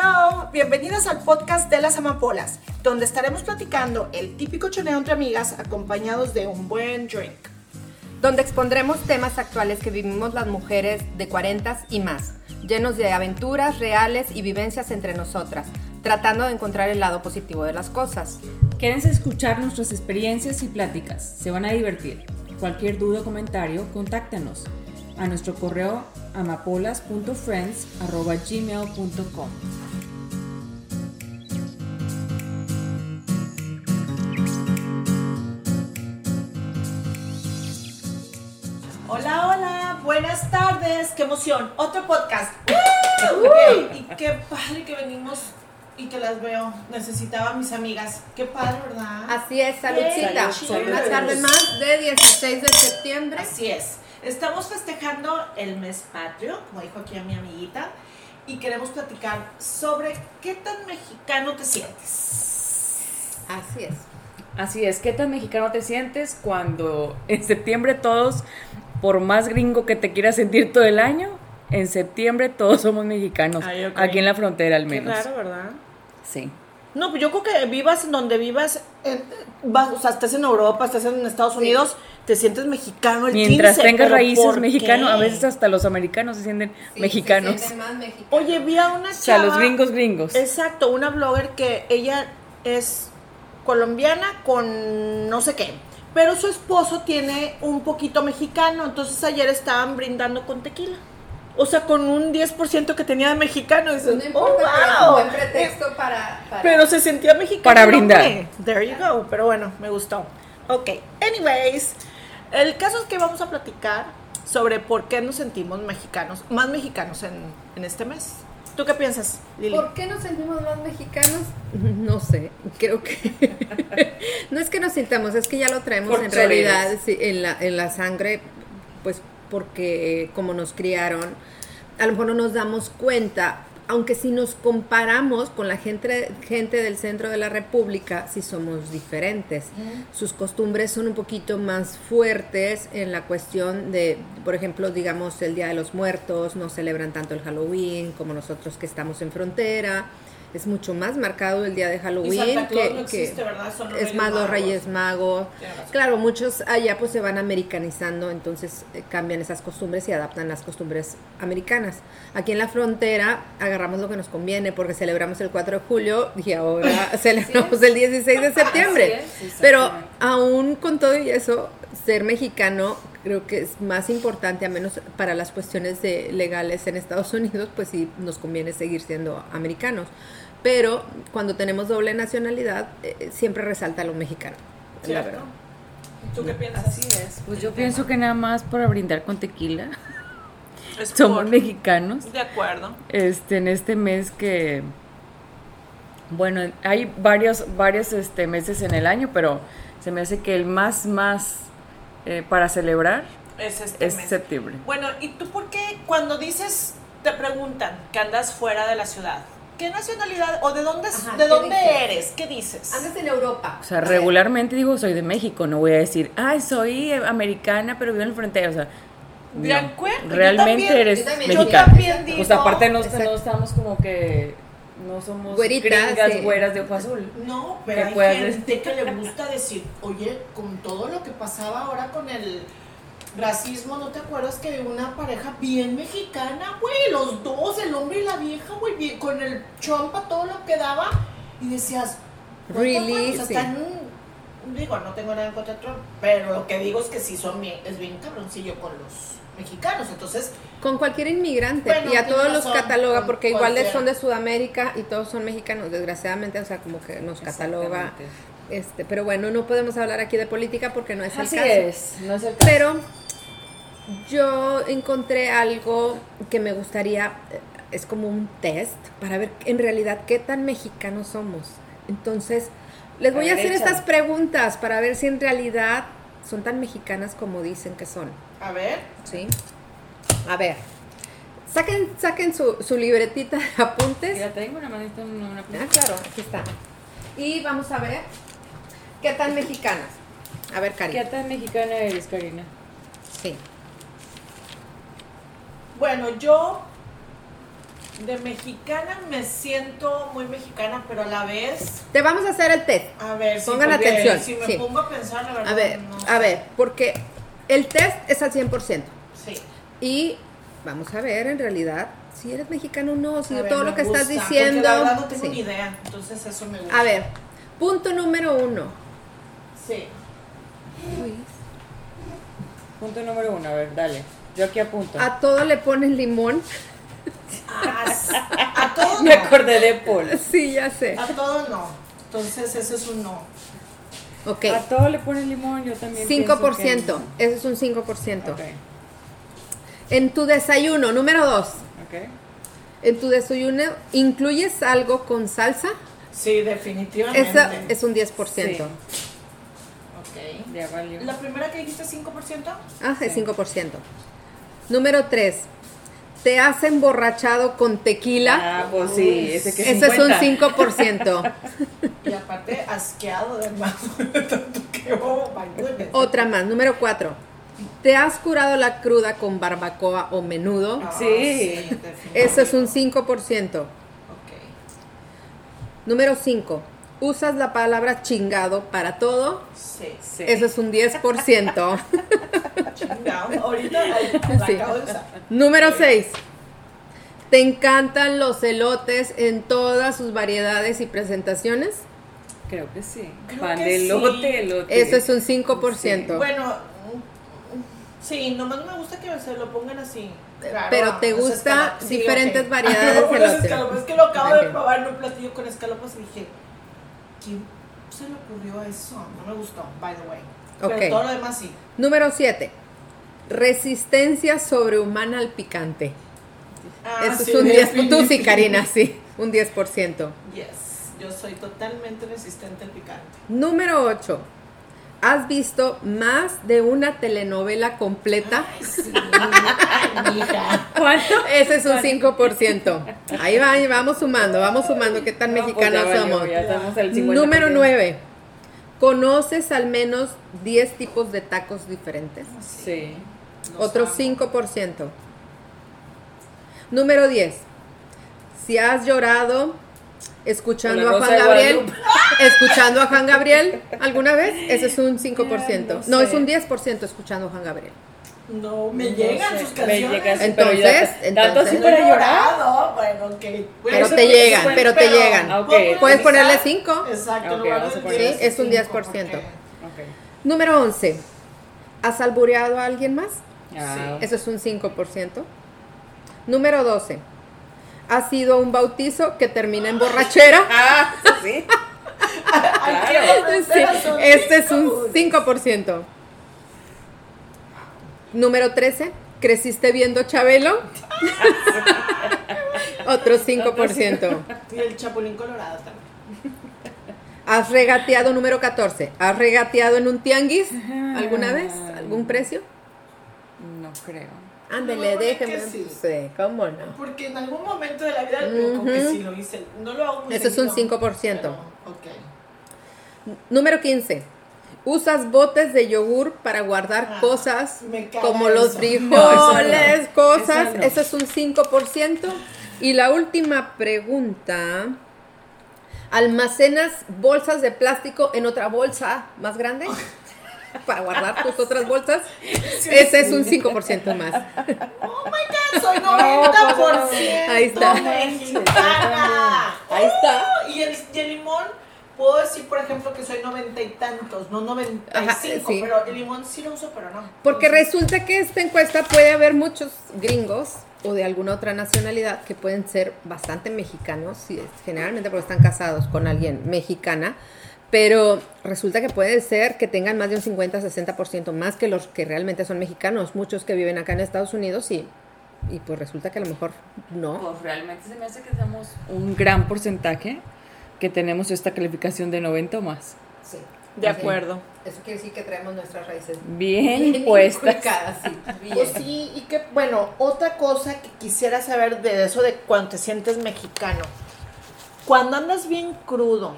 Hello, bienvenidas al podcast de las amapolas, donde estaremos platicando el típico choneo entre amigas acompañados de un buen drink. Donde expondremos temas actuales que vivimos las mujeres de 40 y más, llenos de aventuras reales y vivencias entre nosotras, tratando de encontrar el lado positivo de las cosas. Quédense escuchar nuestras experiencias y pláticas, se van a divertir. Cualquier duda o comentario, contáctenos a nuestro correo amapolas.friends.gmail.com buenas tardes, qué emoción, otro podcast. ¡Woo! Y qué padre que venimos y que las veo. Necesitaba a mis amigas. Qué padre, ¿verdad? Así es, saludcita. Salud. Una tarde más de 16 de septiembre. Así es. Estamos festejando el mes patrio, como dijo aquí a mi amiguita, y queremos platicar sobre qué tan mexicano te sientes. Así es. Así es, ¿qué tan mexicano te sientes cuando en septiembre todos, por más gringo que te quieras sentir todo el año, en septiembre todos somos mexicanos, Ay, aquí en la frontera al Qué menos. raro, ¿verdad? Sí. No, pues yo creo que vivas en donde vivas, en- vas- o sea, estés en Europa, estás en Estados Unidos, te sientes mexicano el Mientras 15, tengas raíces ¿por mexicanos, qué? a veces hasta los americanos se sienten Sí, mexicanos. se sienten más mexicanos. Oye, vi a una o sea, chava... los gringos gringos. Exacto, una blogger que ella es colombiana con no sé qué, pero su esposo tiene un poquito mexicano, entonces ayer estaban brindando con tequila. O sea, con un 10% que tenía de mexicano. Dices, No importa, "Oh, pero es wow". un buen pretexto para, para- Pero se sentía mexicano. Para brindar. hombre. There you go. Pero bueno, me gustó. Ok. Anyways, el caso es que vamos a platicar sobre por qué nos sentimos mexicanos, más mexicanos en, en este mes. ¿Tú qué piensas, Lili? ¿Por qué nos sentimos más mexicanos? No sé, creo que no es que nos sintamos, es que ya lo traemos Por en realidad sí, en, la, en la sangre, pues porque como nos criaron, a lo mejor no nos damos cuenta, aunque si nos comparamos con la gente, gente del centro de la República, sí somos diferentes. Sus costumbres son un poquito más fuertes en la cuestión de, por ejemplo, digamos, el Día de los Muertos, no celebran tanto el Halloween como nosotros que estamos en frontera. Es mucho más marcado el día de Halloween Santa Claus que, no que ¿verdad? Son los es más los. Reyes Magos. Claro, muchos allá pues se van americanizando, entonces eh, cambian esas costumbres y adaptan las costumbres americanas. Aquí en la frontera agarramos lo que nos conviene porque celebramos el 4 de julio y ahora celebramos el 16 de septiembre. Pero aún con todo y eso, ser mexicano creo que es más importante, a menos para las cuestiones de legales en Estados Unidos, pues sí nos conviene seguir siendo americanos. Pero cuando tenemos doble nacionalidad, eh, siempre resalta lo mexicano. La ¿Cierto? verdad. ¿Tú qué piensas? Así es. Pues yo pienso que nada más para brindar con tequila. Es Somos por- mexicanos. De acuerdo. Este, en este mes que. Bueno, hay varios, varios este, meses en el año, pero se me hace que el más, más eh, para celebrar Es este es mes. septiembre. Bueno, ¿y tú por qué cuando dices, te preguntan que andas fuera de la ciudad? ¿Qué nacionalidad o de dónde, Ajá, de ¿qué dónde dices? eres? ¿Qué dices? Andas en Europa. O sea, regularmente digo soy de México, no voy a decir, ay, soy eh, americana, pero vivo en la frontera. O sea, De no. acuerdo, yo realmente también- eres yo también. Yo mexicana. también digo. Pues aparte no estamos como que no somos gringas, sí. güeras de ojo azul. No, ¿Qué pero hay gente que le gusta decir, oye, con todo lo que pasaba ahora con el racismo, ¿no te acuerdas que una pareja bien mexicana, güey? Los dos, el hombre y la vieja, güey, bien- con el chompa, todo lo que daba, y decías, Really? fuck? O sea, Sí. están, digo, no tengo nada en contra de Trump, pero lo que digo es que sí son bien, es bien cabroncillo con los mexicanos, entonces, Con cualquier inmigrante. Bueno, y a todos los cataloga porque igual son de Sudamérica y todos son mexicanos, desgraciadamente. O sea, como que nos cataloga. Este Pero bueno, no podemos hablar aquí de política porque no es el Así caso. es, no es el caso. Pero yo encontré algo que me gustaría, eh, es como un test para ver en realidad qué tan mexicanos somos. Entonces, les voy a, hacer estas preguntas para ver si en realidad son tan mexicanas como dicen que son. a ver, ¿Sí? A ver, saquen, saquen su, su libretita de apuntes. Ya tengo una manita, una, una Ah, claro, aquí está. Y vamos a ver qué tan mexicanas. A ver, Cari. ¿Qué tan mexicana eres, Karina? Sí. Bueno, yo de mexicana me siento muy mexicana, pero a la vez, Te vamos a hacer el test. a ver, si Pongan porque atención, Si me sí. pongo a pensar, la verdad. A ver, no a ver, porque el test es al 100%. Sí. Y vamos a ver en realidad si eres mexicano o no, si ver, todo lo que gusta, estás porque diciendo. La verdad no tengo sí. ni idea, entonces eso me gusta. A ver, punto número uno. Sí. Punto número uno, a ver, dale. Yo aquí apunto. A todo le pones limón. A, a todo Me acordé de Paul. Sí, ya sé. A todo no. Entonces eso es un no. Ok. A todo le pones limón, yo también. pienso 5%. que Ese es un 5%. no. Ok, En tu desayuno, número dos. ok. En tu desayuno, ¿incluyes algo con salsa? Sí, definitivamente. Esa es un 10%. Sí. Ok. Ya valió. La primera que dijiste 5%. Ah, es Sí. 5%. Número 3. ¿Te has emborrachado con tequila? Ah, pues sí, ese que Ese es un 50. 5%. Y aparte asqueado de más. Tanto que oh my goodness. Otra más, número 4. ¿Te has curado la cruda con barbacoa o menudo? Ah, Sí. definitivamente. Ese es un 5%. Ok. Número 5. ¿Usas la palabra chingado para todo? Sí. Sí. Ese es un 10%. Chingado. Ahorita la Sí. acabo de usar. Número 6. ¿Te encantan los elotes en todas sus variedades y presentaciones? Creo que sí. Creo Pan que de sí. elote, elote. Ese es un 5%. Bueno, sí, nomás me gusta que se lo pongan así. Claro, Pero te gusta diferentes variedades de Los elote. escalopes, Es que lo acabo de probar en un platillo con escalopes y dije, ¿quién se le ocurrió eso? No me gustó, by the way. Ok. Pero todo lo demás sí. Número 7. Resistencia sobrehumana al picante. Ah, Eso sí, es un 10%. Tú sí. Karina, sí. Un 10%. Yes, yo soy totalmente resistente al picante. Número 8. ¿Has visto más de una telenovela completa? Ay, sí. ¿Cuánto? Ese es un 5%. Ahí va, ahí vamos sumando, vamos sumando qué tan No, pues mexicanos somos. ya estamos al 50%. Número 9. ¿Conoces al menos 10 tipos de tacos diferentes? Sí. Otro amo. 5%. Número 10. Si has llorado escuchando a Juan Gabriel, Guadalupe. Escuchando a Juan Gabriel alguna vez, ese es un 5%. Ya, No, no es un 10% escuchando a Juan Gabriel. No, me No llegan sé, sus me canciones. llegan, Entonces, pero tanto entonces- así No para llorar. llorado, Bueno, ok. Bueno, Pero eso te llegan, puede- pero te llegan. Ah, ok. Puedes ponerle quizás- 5. Exacto, Ok, en lugar vamos a del poner- 10, Sí, es un 5, 10%. porque- Ok. Número 11. ¿Has albureado a alguien más? Ah, Eso es un 5%. Número 12. ¿Ha sido un bautizo que termina en borrachera? Ah, sí. Claro. Sí, este es un cinco. 5%. Número 13. ¿Creciste viendo Chabelo? Otro 5%. Y el chapulín colorado también. ¿Has regateado número 14? ¿Has regateado en un tianguis alguna vez? ¿Algún precio? No creo. Ándele, No, déjeme. que sí. Sí, cómo no. Porque en algún momento de la vida creo como que sí lo hice. No lo hago muy Eso es un seguido, 5%. pero, ok. Número 15. ¿Usas botes de yogur para guardar Ah, cosas como los frijoles, No, cosas? Eso no. Eso es un 5%. Y la última pregunta. ¿Almacenas bolsas de plástico en otra bolsa más grande? Para guardar tus otras bolsas. Ese es un 5% más. Oh my god, soy 90% Ahí está. mexicana. Ahí está. Oh, y el, y el limón, puedo decir, por ejemplo, que soy noventa y tantos, no 95, Ajá, sí. pero el limón sí lo uso, pero no. Porque Entonces, resulta que esta encuesta puede haber muchos gringos o de alguna otra nacionalidad que pueden ser bastante mexicanos, generalmente porque están casados con alguien mexicana, pero resulta que puede ser que tengan más de un 50-60% más que los que realmente son mexicanos, muchos que viven acá en Estados Unidos y, y pues resulta que a lo mejor no. Pues realmente se me hace que somos un gran porcentaje que tenemos esta calificación de 90 o más. Sí, De acuerdo. Eso quiere decir que traemos nuestras raíces Bien puestas. Pues sí, y que, bueno, otra cosa que quisiera saber de eso de cuando te sientes mexicano. Cuando andas bien crudo,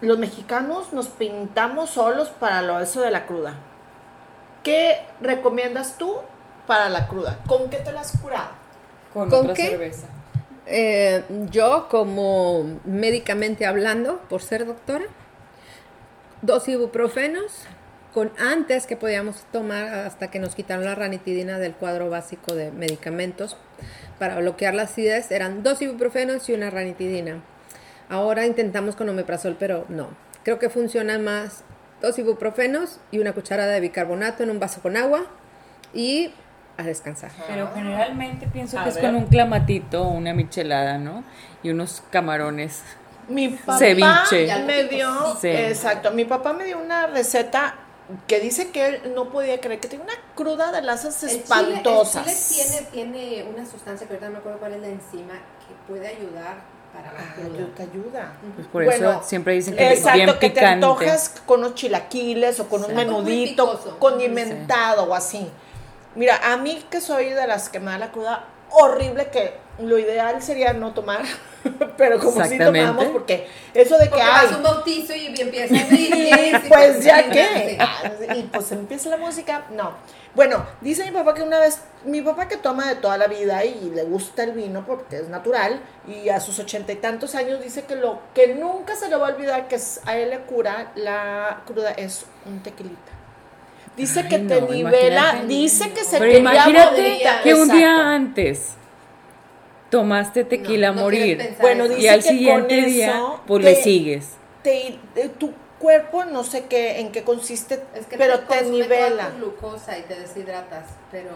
los mexicanos nos pintamos solos para lo eso de la cruda. ¿Qué recomiendas tú para la cruda? ¿Con qué te la has curado? Con, ¿Con otra qué? cerveza. Eh, yo, como médicamente hablando, por ser doctora, dos ibuprofenos, con antes que podíamos tomar hasta que nos quitaron la ranitidina del cuadro básico de medicamentos para bloquear la acidez, eran dos ibuprofenos y una ranitidina. Ahora intentamos con omeprazol, pero no. Creo que funcionan más dos ibuprofenos y una cucharada de bicarbonato en un vaso con agua y a descansar. Pero generalmente pienso A que es con un clamatito, una michelada, ¿no? Y unos camarones. Mi papá Ceviche. me dio, Sí. exacto, mi papá me dio una receta que dice que él no podía creer que tenía una cruda de las espantosas. El chile, tiene, tiene una sustancia que ahorita no me acuerdo cuál es la enzima que puede ayudar para la Ah, cruda. te ayuda. Pues por Bueno, eso siempre dicen que es Exacto, bien que te picante. antojas con unos chilaquiles o con un menudito picoso. condimentado o así. Mira, a mí que soy de las que me da la cruda horrible, que lo ideal sería no tomar, pero como sí Exactamente. tomamos, porque eso de que hay... un bautizo y empieza a y pues ya sí, que. Ah, Y pues empieza la música. No. Bueno, dice mi papá que una vez, mi papá que toma de toda la vida y le gusta el vino porque es natural, y a sus ochenta y tantos años dice que lo que nunca se le va a olvidar que es- a él le cura la cruda es un tequilita. Dice Ay, que te no, nivela, dice que se Pero te imagínate llama- que un Exacto. día antes tomaste tequila a No, no quieres morir Bueno, dice y al que con siguiente día eso pues te- le sigues. te- eh, tu cuerpo no sé qué en qué consiste, Es que pero te, te nivela. toda tu glucosa y te deshidratas, pero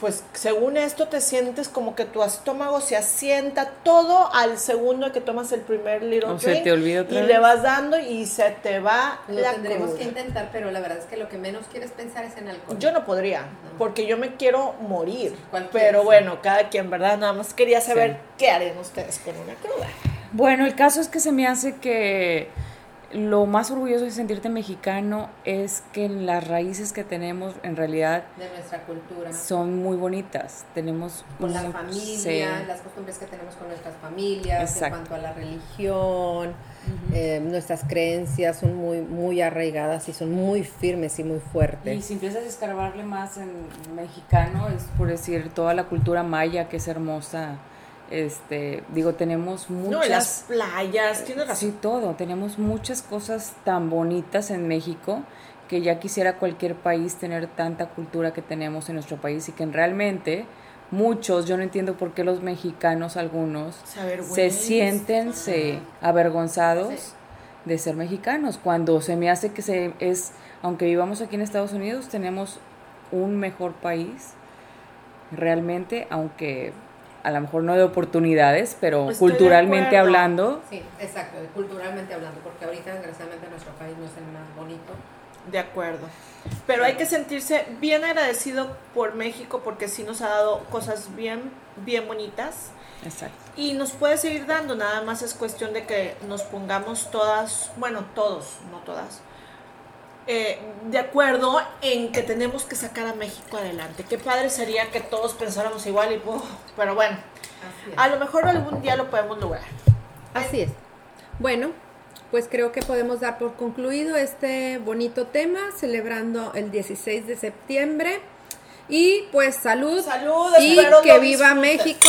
pues según esto te sientes como que tu estómago se asienta todo al segundo que tomas el primer little O se drink te olvida otra y vez. le vas dando y se te va lo la tendremos cruda. que intentar, pero la verdad es que lo que menos quieres pensar es en alcohol. Yo no podría, porque yo me quiero morir. Pero bueno, cada quien, ¿verdad? Nada más quería saber Sí. qué harían ustedes con una cruda. Bueno, el caso es que se me hace que lo más orgulloso de sentirte mexicano es que las raíces que tenemos en realidad de nuestra cultura. son muy bonitas. Tenemos Con la familia, sí. las costumbres que tenemos con nuestras familias, Exacto. en cuanto a la religión, eh, nuestras creencias son muy, muy arraigadas y son muy firmes y muy Y fuertes. si empiezas a escarbarle más en mexicano, es por decir toda la cultura maya que es hermosa. Este, digo, tenemos muchas No, las playas, tienes razón. Sí, todo. Tenemos muchas cosas tan bonitas en México que ya quisiera cualquier país tener tanta cultura que tenemos en nuestro país y que realmente muchos, yo no entiendo por qué los mexicanos algunos Se sienten se, avergonzados Sí. de ser mexicanos cuando se me hace que se es aunque vivamos aquí en Estados Unidos tenemos un mejor país realmente aunque a lo mejor no de oportunidades pero Estoy culturalmente hablando Sí, exacto, culturalmente hablando, porque ahorita desgraciadamente nuestro país no es el más bonito. De acuerdo. Pero hay que sentirse bien agradecido por México porque sí nos ha dado cosas bien, bien bonitas. exacto Y nos puede seguir dando, nada más es cuestión de que nos pongamos todas, bueno, todos, no todas, eh, de acuerdo en que tenemos que sacar a México adelante. Qué padre sería que todos pensáramos igual y, uf, pero bueno, a lo mejor algún día lo podemos lograr. Así es. Bueno, pues creo que podemos dar por concluido este bonito tema, celebrando el 16 de septiembre. Y pues salud. Salud, y que viva. México.